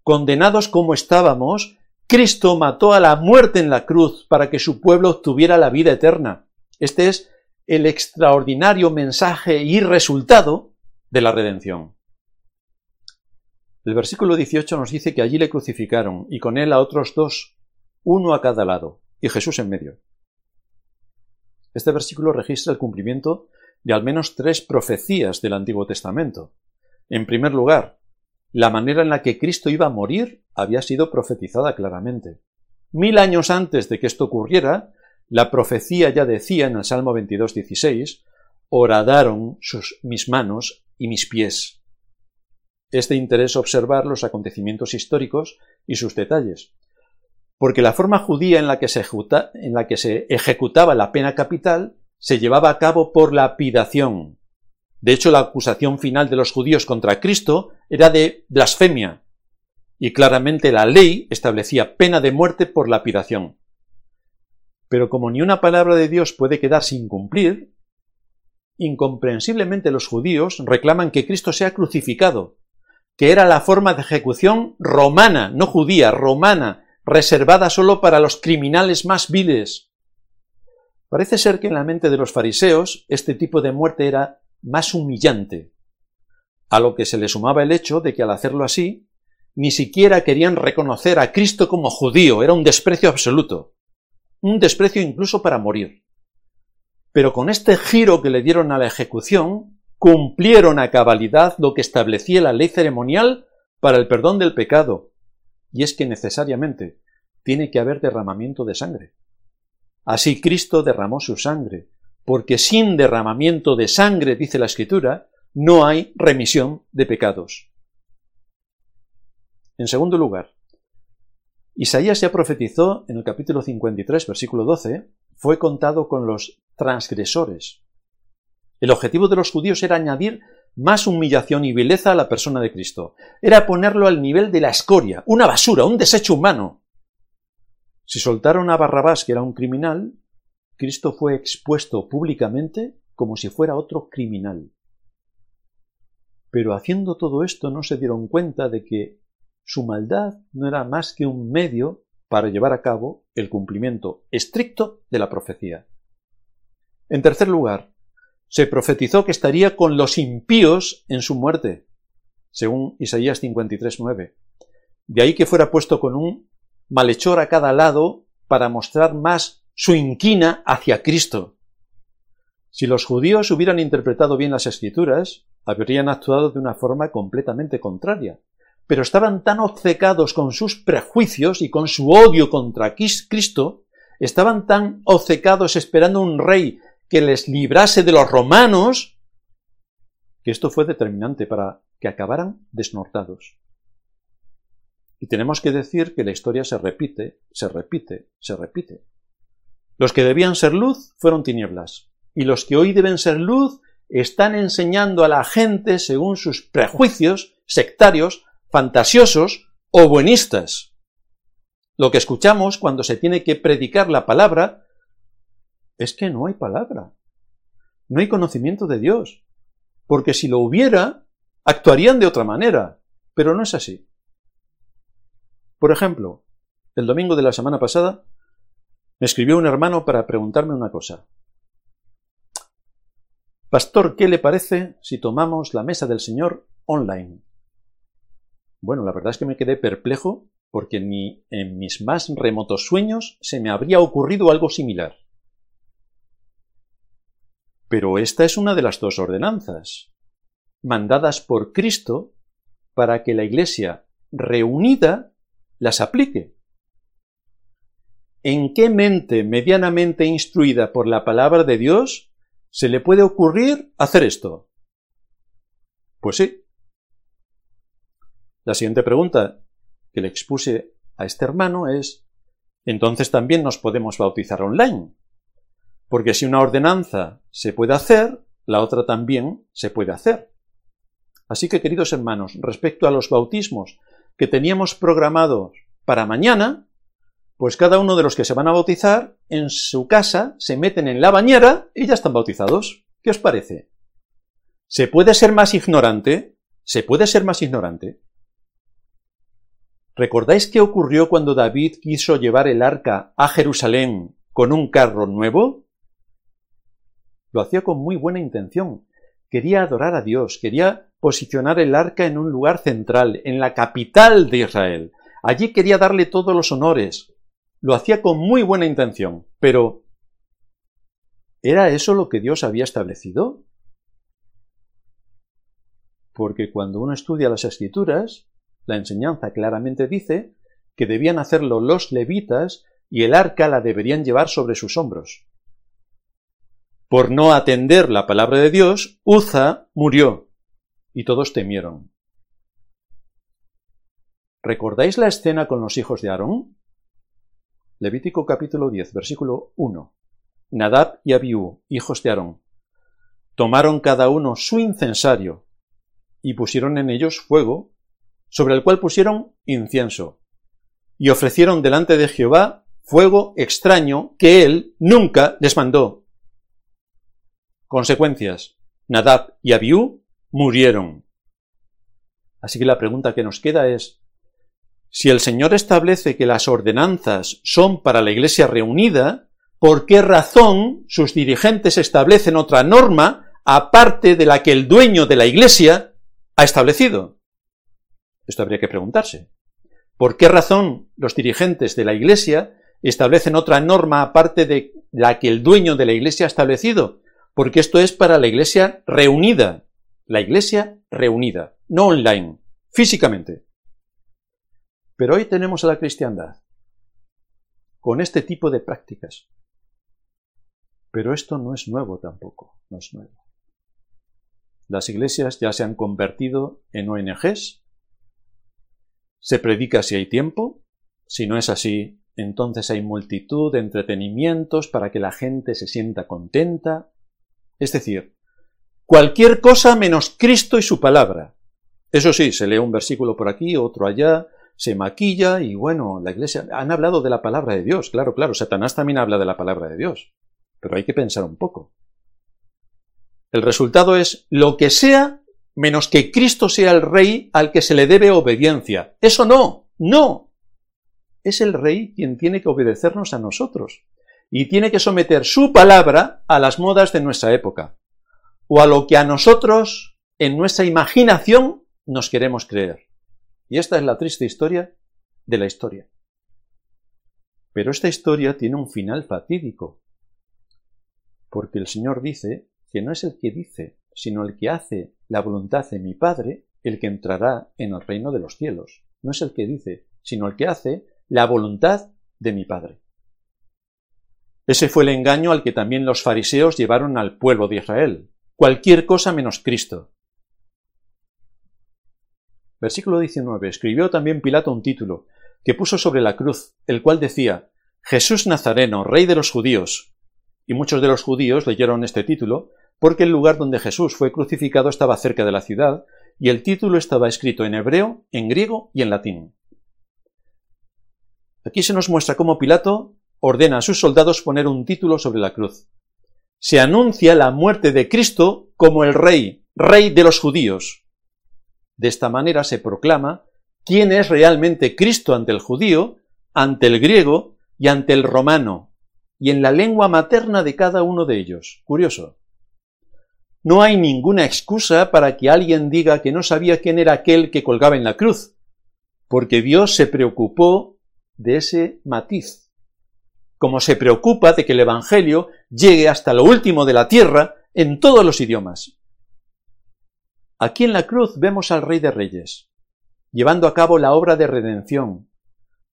Condenados como estábamos, Cristo mató a la muerte en la cruz para que su pueblo obtuviera la vida eterna. Este es el extraordinario mensaje y resultado de la redención. El versículo 18 nos dice que allí le crucificaron y con él a otros dos, uno a cada lado, y Jesús en medio. Este versículo registra el cumplimiento de al menos tres profecías del Antiguo Testamento. En primer lugar, la manera en la que Cristo iba a morir había sido profetizada claramente. Mil años antes de que esto ocurriera, la profecía ya decía en el Salmo 22, 16, horadaron sus, mis manos y mis pies. Es de interés observar los acontecimientos históricos y sus detalles, porque la forma judía en la que se, en la que se ejecutaba la pena capital se llevaba a cabo por lapidación. De hecho, la acusación final de los judíos contra Cristo era de blasfemia, y claramente la ley establecía pena de muerte por lapidación. Pero como ni una palabra de Dios puede quedar sin cumplir, incomprensiblemente los judíos reclaman que Cristo sea crucificado, que era la forma de ejecución romana, no judía, romana, reservada solo para los criminales más viles. Parece ser que en la mente de los fariseos este tipo de muerte era más humillante, a lo que se le sumaba el hecho de que al hacerlo así, ni siquiera querían reconocer a Cristo como judío, era un desprecio absoluto un desprecio incluso para morir. Pero con este giro que le dieron a la ejecución, cumplieron a cabalidad lo que establecía la ley ceremonial para el perdón del pecado, y es que necesariamente tiene que haber derramamiento de sangre. Así Cristo derramó su sangre, porque sin derramamiento de sangre, dice la Escritura, no hay remisión de pecados. En segundo lugar, Isaías ya profetizó en el capítulo 53, versículo 12, fue contado con los transgresores. El objetivo de los judíos era añadir más humillación y vileza a la persona de Cristo. Era ponerlo al nivel de la escoria, una basura, un desecho humano. Si soltaron a Barrabás, que era un criminal, Cristo fue expuesto públicamente como si fuera otro criminal. Pero haciendo todo esto no se dieron cuenta de que su maldad no era más que un medio para llevar a cabo el cumplimiento estricto de la profecía. En tercer lugar, se profetizó que estaría con los impíos en su muerte, según Isaías 53.9. De ahí que fuera puesto con un malhechor a cada lado para mostrar más su inquina hacia Cristo. Si los judíos hubieran interpretado bien las escrituras, habrían actuado de una forma completamente contraria, pero estaban tan obcecados con sus prejuicios y con su odio contra Cristo, estaban tan obcecados esperando un rey que les librase de los romanos, que esto fue determinante para que acabaran desnortados. Y tenemos que decir que la historia se repite, se repite, se repite. Los que debían ser luz fueron tinieblas, y los que hoy deben ser luz están enseñando a la gente según sus prejuicios sectarios, fantasiosos o buenistas. Lo que escuchamos cuando se tiene que predicar la palabra es que no hay palabra, no hay conocimiento de Dios, porque si lo hubiera, actuarían de otra manera, pero no es así. Por ejemplo, el domingo de la semana pasada me escribió un hermano para preguntarme una cosa. Pastor, ¿qué le parece si tomamos la mesa del Señor online? Bueno, la verdad es que me quedé perplejo porque ni en mis más remotos sueños se me habría ocurrido algo similar. Pero esta es una de las dos ordenanzas, mandadas por Cristo para que la Iglesia reunida las aplique. ¿En qué mente medianamente instruida por la palabra de Dios se le puede ocurrir hacer esto? Pues sí. La siguiente pregunta que le expuse a este hermano es, entonces también nos podemos bautizar online. Porque si una ordenanza se puede hacer, la otra también se puede hacer. Así que, queridos hermanos, respecto a los bautismos que teníamos programados para mañana, pues cada uno de los que se van a bautizar en su casa se meten en la bañera y ya están bautizados. ¿Qué os parece? ¿Se puede ser más ignorante? ¿Se puede ser más ignorante? ¿Recordáis qué ocurrió cuando David quiso llevar el arca a Jerusalén con un carro nuevo? Lo hacía con muy buena intención. Quería adorar a Dios, quería posicionar el arca en un lugar central, en la capital de Israel. Allí quería darle todos los honores. Lo hacía con muy buena intención, pero ¿era eso lo que Dios había establecido? Porque cuando uno estudia las escrituras, la enseñanza claramente dice que debían hacerlo los levitas y el arca la deberían llevar sobre sus hombros. Por no atender la palabra de Dios, Uza murió y todos temieron. ¿Recordáis la escena con los hijos de Aarón? Levítico capítulo 10, versículo 1. Nadab y Abiú, hijos de Aarón, tomaron cada uno su incensario y pusieron en ellos fuego, sobre el cual pusieron incienso, y ofrecieron delante de Jehová fuego extraño que él nunca les mandó. Consecuencias. Nadab y Abiú murieron. Así que la pregunta que nos queda es, si el Señor establece que las ordenanzas son para la Iglesia reunida, ¿por qué razón sus dirigentes establecen otra norma aparte de la que el dueño de la Iglesia ha establecido? Esto habría que preguntarse. ¿Por qué razón los dirigentes de la Iglesia establecen otra norma aparte de la que el dueño de la Iglesia ha establecido? Porque esto es para la iglesia reunida, la iglesia reunida, no online, físicamente. Pero hoy tenemos a la cristiandad con este tipo de prácticas. Pero esto no es nuevo tampoco, no es nuevo. Las iglesias ya se han convertido en ONGs. Se predica si hay tiempo. Si no es así, entonces hay multitud de entretenimientos para que la gente se sienta contenta, es decir, cualquier cosa menos Cristo y su palabra. Eso sí, se lee un versículo por aquí, otro allá, se maquilla y bueno, la iglesia han hablado de la palabra de Dios, claro, claro, Satanás también habla de la palabra de Dios, pero hay que pensar un poco. El resultado es lo que sea menos que Cristo sea el rey al que se le debe obediencia. Eso no, no. Es el rey quien tiene que obedecernos a nosotros y tiene que someter su palabra a las modas de nuestra época, o a lo que a nosotros, en nuestra imaginación, nos queremos creer. Y esta es la triste historia de la historia. Pero esta historia tiene un final fatídico, porque el Señor dice que no es el que dice, sino el que hace la voluntad de mi Padre, el que entrará en el reino de los cielos. No es el que dice, sino el que hace la voluntad de mi Padre. Ese fue el engaño al que también los fariseos llevaron al pueblo de Israel. Cualquier cosa menos Cristo. Versículo 19. Escribió también Pilato un título, que puso sobre la cruz, el cual decía, Jesús Nazareno, Rey de los judíos. Y muchos de los judíos leyeron este título, porque el lugar donde Jesús fue crucificado estaba cerca de la ciudad, y el título estaba escrito en hebreo, en griego y en latín. Aquí se nos muestra cómo Pilato ordena a sus soldados poner un título sobre la cruz. Se anuncia la muerte de Cristo como el Rey, Rey de los judíos. De esta manera se proclama quién es realmente Cristo ante el judío, ante el griego y ante el romano, y en la lengua materna de cada uno de ellos. Curioso. No hay ninguna excusa para que alguien diga que no sabía quién era aquel que colgaba en la cruz, porque Dios se preocupó de ese matiz, como se preocupa de que el Evangelio llegue hasta lo último de la tierra en todos los idiomas. Aquí en la cruz vemos al Rey de Reyes, llevando a cabo la obra de redención,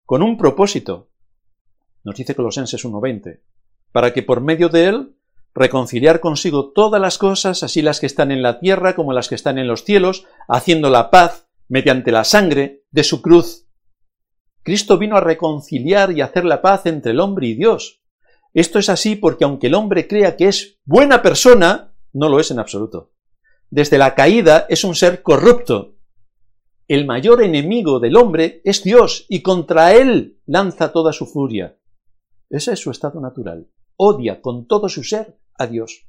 con un propósito, nos dice Colosenses 1.20, para que por medio de él reconciliar consigo todas las cosas, así las que están en la tierra como las que están en los cielos, haciendo la paz mediante la sangre de su cruz. Cristo vino a reconciliar y hacer la paz entre el hombre y Dios. Esto es así porque aunque el hombre crea que es buena persona, no lo es en absoluto. Desde la caída es un ser corrupto. El mayor enemigo del hombre es Dios y contra él lanza toda su furia. Ese es su estado natural. Odia con todo su ser a Dios.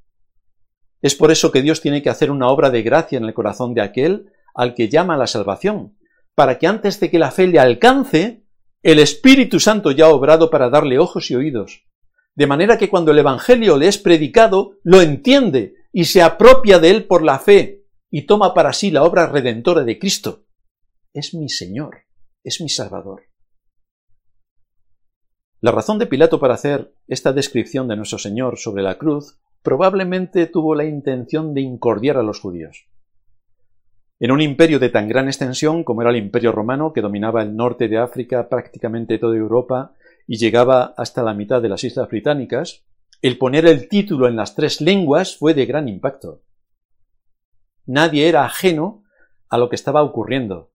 Es por eso que Dios tiene que hacer una obra de gracia en el corazón de aquel al que llama a la salvación, para que antes de que la fe le alcance, el Espíritu Santo ya ha obrado para darle ojos y oídos, de manera que cuando el Evangelio le es predicado, lo entiende y se apropia de él por la fe y toma para sí la obra redentora de Cristo. Es mi Señor, es mi Salvador. La razón de Pilato para hacer esta descripción de nuestro Señor sobre la cruz probablemente tuvo la intención de incordiar a los judíos. En un imperio de tan gran extensión como era el imperio romano, que dominaba el norte de África, prácticamente toda Europa, y llegaba hasta la mitad de las islas británicas, el poner el título en las tres lenguas fue de gran impacto. Nadie era ajeno a lo que estaba ocurriendo.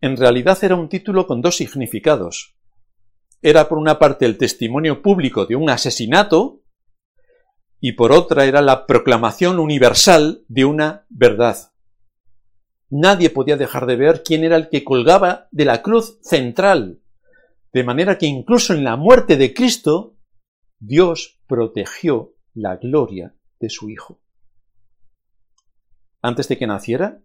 En realidad era un título con dos significados. Era por una parte el testimonio público de un asesinato y por otra era la proclamación universal de una verdad. Nadie podía dejar de ver quién era el que colgaba de la cruz central, de manera que incluso en la muerte de Cristo, Dios protegió la gloria de su Hijo. Antes de que naciera,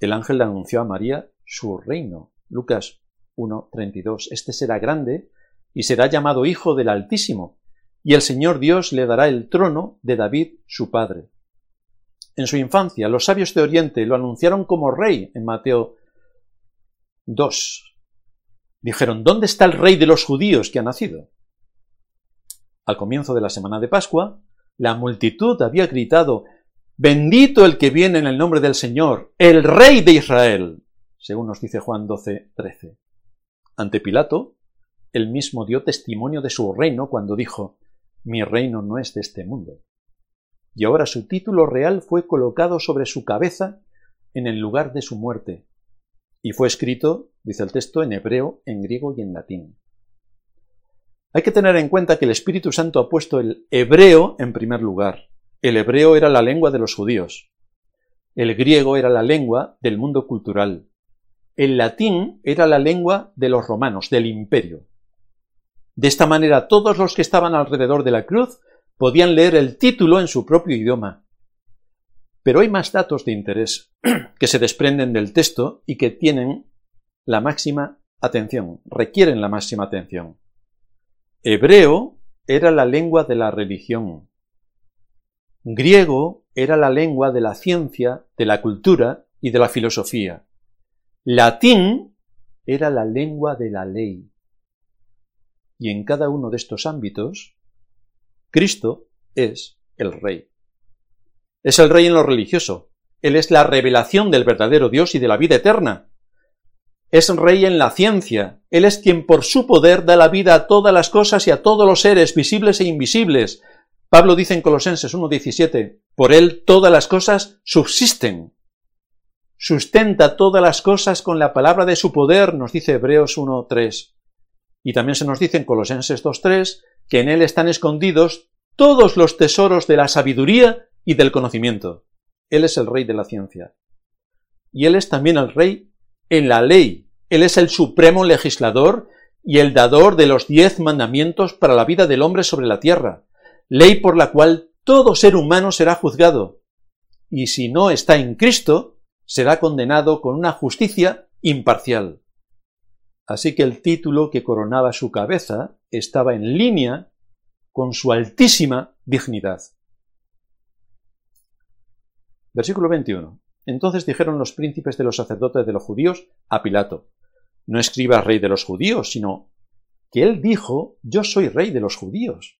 el ángel le anunció a María su reino. Lucas 1.32. Este será grande y será llamado Hijo del Altísimo, y el Señor Dios le dará el trono de David su padre. En su infancia, los sabios de Oriente lo anunciaron como rey en Mateo 2. Dijeron, ¿dónde está el rey de los judíos que ha nacido? Al comienzo de la semana de Pascua, la multitud había gritado, Bendito el que viene en el nombre del Señor, el rey de Israel, según nos dice Juan 12, 13. Ante Pilato, él mismo dio testimonio de su reino cuando dijo, Mi reino no es de este mundo. Y ahora su título real fue colocado sobre su cabeza en el lugar de su muerte, y fue escrito, dice el texto, en hebreo, en griego y en latín. Hay que tener en cuenta que el Espíritu Santo ha puesto el hebreo en primer lugar. El hebreo era la lengua de los judíos. El griego era la lengua del mundo cultural. El latín era la lengua de los romanos, del imperio. De esta manera todos los que estaban alrededor de la cruz podían leer el título en su propio idioma. Pero hay más datos de interés que se desprenden del texto y que tienen la máxima atención, requieren la máxima atención. Hebreo era la lengua de la religión. Griego era la lengua de la ciencia, de la cultura y de la filosofía. Latín era la lengua de la ley. Y en cada uno de estos ámbitos, Cristo es el Rey. Es el Rey en lo religioso, Él es la revelación del verdadero Dios y de la vida eterna. Es rey en la ciencia. Él es quien por su poder da la vida a todas las cosas y a todos los seres, visibles e invisibles. Pablo dice en Colosenses 1.17, por él todas las cosas subsisten. Sustenta todas las cosas con la palabra de su poder, nos dice Hebreos 1.3. Y también se nos dice en Colosenses 2.3 que en él están escondidos todos los tesoros de la sabiduría y del conocimiento. Él es el rey de la ciencia. Y él es también el rey en la ley. Él es el supremo legislador y el dador de los diez mandamientos para la vida del hombre sobre la tierra, ley por la cual todo ser humano será juzgado. Y si no está en Cristo, será condenado con una justicia imparcial. Así que el título que coronaba su cabeza estaba en línea con su altísima dignidad. Versículo 21. Entonces dijeron los príncipes de los sacerdotes de los judíos a Pilato, no escribas rey de los judíos, sino que él dijo, yo soy rey de los judíos.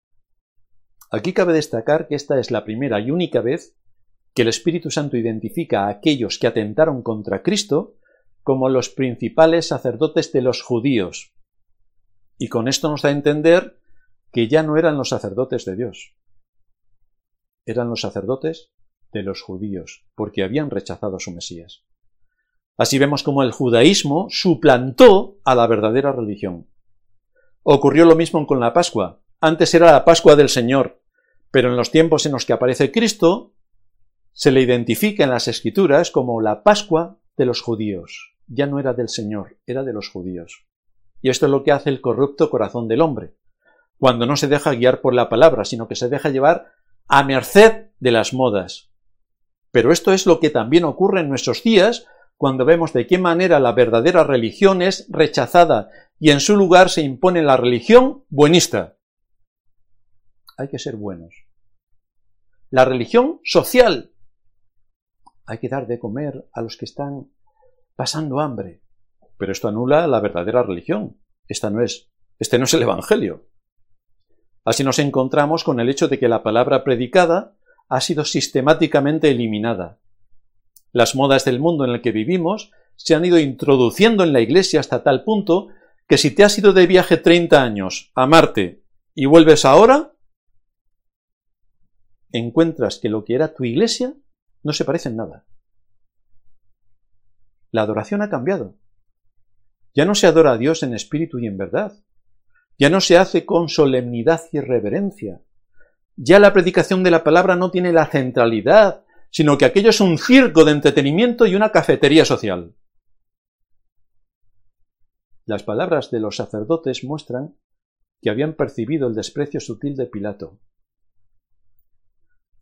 Aquí cabe destacar que esta es la primera y única vez que el Espíritu Santo identifica a aquellos que atentaron contra Cristo como los principales sacerdotes de los judíos. Y con esto nos da a entender que ya no eran los sacerdotes de Dios, eran los sacerdotes de los judíos, porque habían rechazado a su Mesías. Así vemos como el judaísmo suplantó a la verdadera religión. Ocurrió lo mismo con la Pascua. Antes era la Pascua del Señor, pero en los tiempos en los que aparece Cristo, se le identifica en las Escrituras como la Pascua de los judíos. Ya no era del Señor, era de los judíos. Y esto es lo que hace el corrupto corazón del hombre, cuando no se deja guiar por la palabra, sino que se deja llevar a merced de las modas, pero esto es lo que también ocurre en nuestros días cuando vemos de qué manera la verdadera religión es rechazada y en su lugar se impone la religión buenista. Hay que ser buenos. La religión social. Hay que dar de comer a los que están pasando hambre. Pero esto anula la verdadera religión. Esta no es, este no es el Evangelio. Así nos encontramos con el hecho de que la palabra predicada ha sido sistemáticamente eliminada. Las modas del mundo en el que vivimos se han ido introduciendo en la Iglesia hasta tal punto que si te has ido de viaje 30 años a Marte y vuelves ahora, encuentras que lo que era tu Iglesia no se parece en nada. La adoración ha cambiado. Ya no se adora a Dios en espíritu y en verdad. Ya no se hace con solemnidad y reverencia ya la predicación de la palabra no tiene la centralidad, sino que aquello es un circo de entretenimiento y una cafetería social. Las palabras de los sacerdotes muestran que habían percibido el desprecio sutil de Pilato.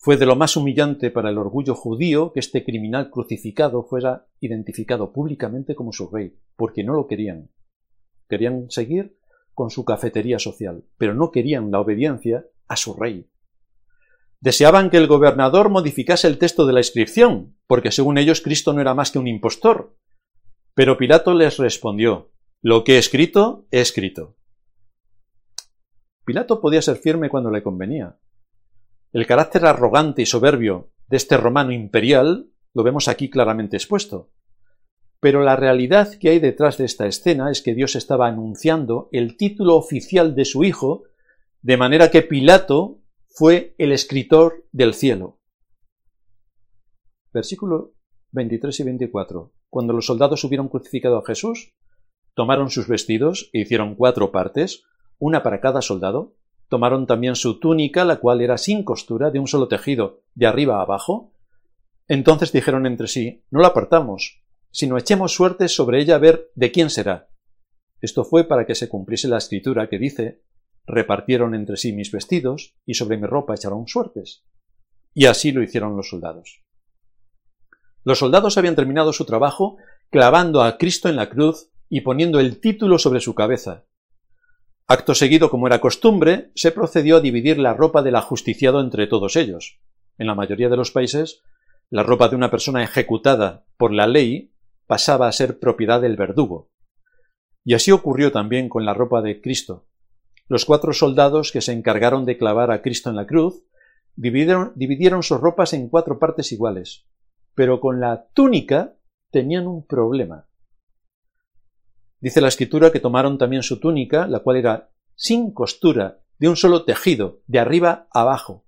Fue de lo más humillante para el orgullo judío que este criminal crucificado fuera identificado públicamente como su rey, porque no lo querían. Querían seguir con su cafetería social, pero no querían la obediencia a su rey. Deseaban que el gobernador modificase el texto de la inscripción, porque según ellos Cristo no era más que un impostor. Pero Pilato les respondió, lo que he escrito, he escrito. Pilato podía ser firme cuando le convenía. El carácter arrogante y soberbio de este romano imperial lo vemos aquí claramente expuesto. Pero la realidad que hay detrás de esta escena es que Dios estaba anunciando el título oficial de su Hijo, de manera que Pilato fue el escritor del cielo. Versículo 23 y 24. Cuando los soldados hubieron crucificado a Jesús, tomaron sus vestidos e hicieron cuatro partes, una para cada soldado, tomaron también su túnica, la cual era sin costura, de un solo tejido, de arriba a abajo. Entonces dijeron entre sí, no la apartamos, sino echemos suerte sobre ella a ver de quién será. Esto fue para que se cumpliese la escritura que dice, repartieron entre sí mis vestidos y sobre mi ropa echaron suertes. Y así lo hicieron los soldados. Los soldados habían terminado su trabajo clavando a Cristo en la cruz y poniendo el título sobre su cabeza. Acto seguido, como era costumbre, se procedió a dividir la ropa del ajusticiado entre todos ellos. En la mayoría de los países, la ropa de una persona ejecutada por la ley pasaba a ser propiedad del verdugo. Y así ocurrió también con la ropa de Cristo. Los cuatro soldados que se encargaron de clavar a Cristo en la cruz dividieron, sus ropas en cuatro partes iguales. pero con la túnica tenían un problema. Dice la escritura que tomaron también su túnica, la cual era sin costura, de un solo tejido, de arriba abajo.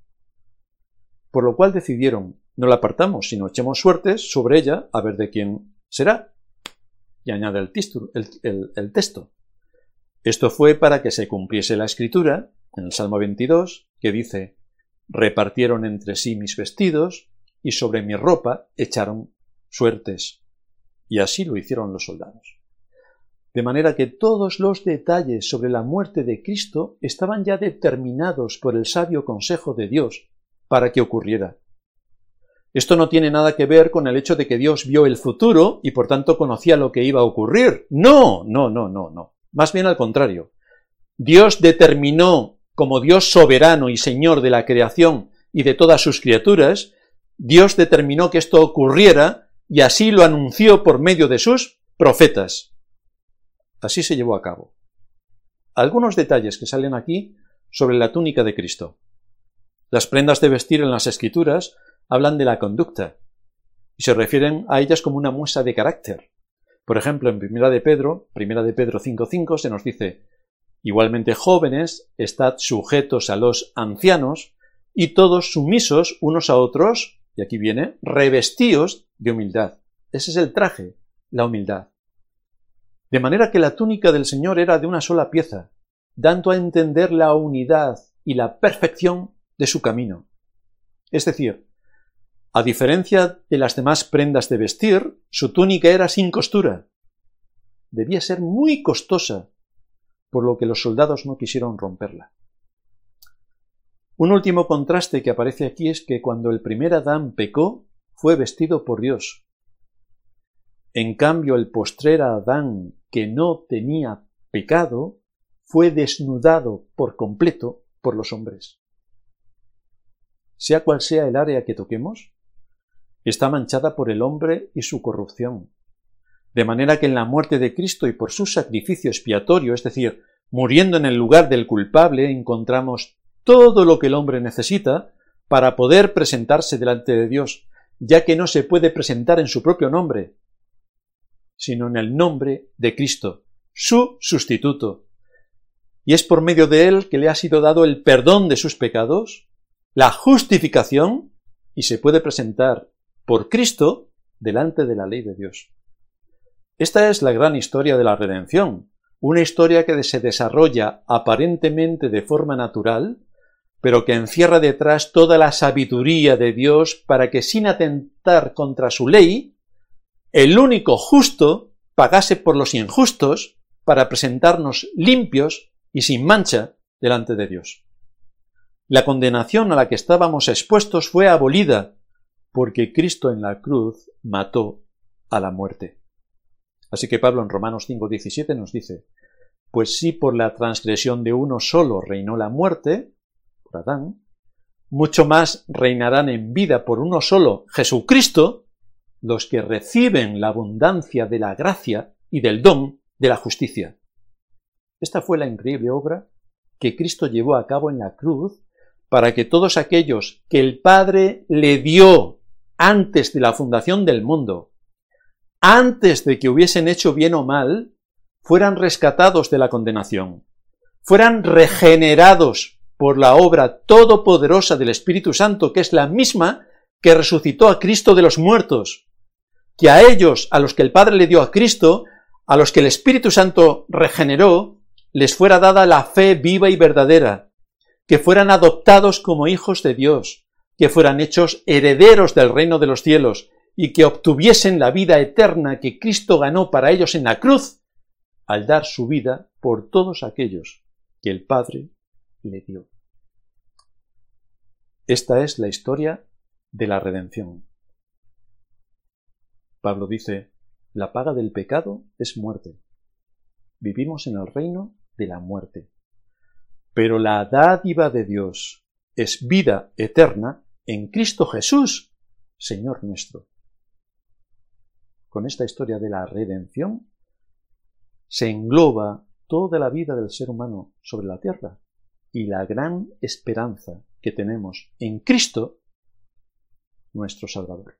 Por lo cual decidieron, no la apartamos, sino echemos suertes sobre ella a ver de quién será. Y añade el, el texto. Esto fue para que se cumpliese la escritura, en el Salmo 22, que dice, repartieron entre sí mis vestidos, y sobre mi ropa echaron suertes. Y así lo hicieron los soldados. De manera que todos los detalles sobre la muerte de Cristo estaban ya determinados por el sabio consejo de Dios para que ocurriera. Esto no tiene nada que ver con el hecho de que Dios vio el futuro y por tanto conocía lo que iba a ocurrir. No, no, no, no, no. Más bien al contrario. Dios determinó como Dios soberano y Señor de la creación y de todas sus criaturas, Dios determinó que esto ocurriera y así lo anunció por medio de sus profetas. Así se llevó a cabo. Algunos detalles que salen aquí sobre la túnica de Cristo. Las prendas de vestir en las escrituras hablan de la conducta y se refieren a ellas como una muestra de carácter. Por ejemplo, en Primera de Pedro, Primera de Pedro 5.5 se nos dice, igualmente jóvenes, estad sujetos a los ancianos y todos sumisos unos a otros, y aquí viene, revestíos de humildad. Ese es el traje, la humildad. De manera que la túnica del Señor era de una sola pieza, dando a entender la unidad y la perfección de su camino. Es decir, a diferencia de las demás prendas de vestir, su túnica era sin costura. Debía ser muy costosa, por lo que los soldados no quisieron romperla. Un último contraste que aparece aquí es que cuando el primer Adán pecó, fue vestido por Dios. En cambio, el postrer Adán que no tenía pecado fue desnudado por completo por los hombres. Sea cual sea el área que toquemos, está manchada por el hombre y su corrupción. De manera que en la muerte de Cristo y por su sacrificio expiatorio, es decir, muriendo en el lugar del culpable, encontramos todo lo que el hombre necesita para poder presentarse delante de Dios, ya que no se puede presentar en su propio nombre, sino en el nombre de Cristo, su sustituto. Y es por medio de él que le ha sido dado el perdón de sus pecados, la justificación, y se puede presentar por Cristo delante de la ley de Dios. Esta es la gran historia de la redención, una historia que se desarrolla aparentemente de forma natural, pero que encierra detrás toda la sabiduría de Dios para que sin atentar contra su ley, el único justo pagase por los injustos para presentarnos limpios y sin mancha delante de Dios. La condenación a la que estábamos expuestos fue abolida porque Cristo en la cruz mató a la muerte. Así que Pablo en Romanos 5:17 nos dice, pues si por la transgresión de uno solo reinó la muerte, por Adán, mucho más reinarán en vida por uno solo, Jesucristo, los que reciben la abundancia de la gracia y del don de la justicia. Esta fue la increíble obra que Cristo llevó a cabo en la cruz para que todos aquellos que el Padre le dio antes de la fundación del mundo, antes de que hubiesen hecho bien o mal, fueran rescatados de la condenación, fueran regenerados por la obra todopoderosa del Espíritu Santo, que es la misma que resucitó a Cristo de los muertos, que a ellos, a los que el Padre le dio a Cristo, a los que el Espíritu Santo regeneró, les fuera dada la fe viva y verdadera, que fueran adoptados como hijos de Dios, que fueran hechos herederos del reino de los cielos, y que obtuviesen la vida eterna que Cristo ganó para ellos en la cruz, al dar su vida por todos aquellos que el Padre le dio. Esta es la historia de la redención. Pablo dice, la paga del pecado es muerte. Vivimos en el reino de la muerte. Pero la dádiva de Dios es vida eterna en Cristo Jesús, Señor nuestro. Con esta historia de la redención se engloba toda la vida del ser humano sobre la tierra y la gran esperanza que tenemos en Cristo, nuestro Salvador.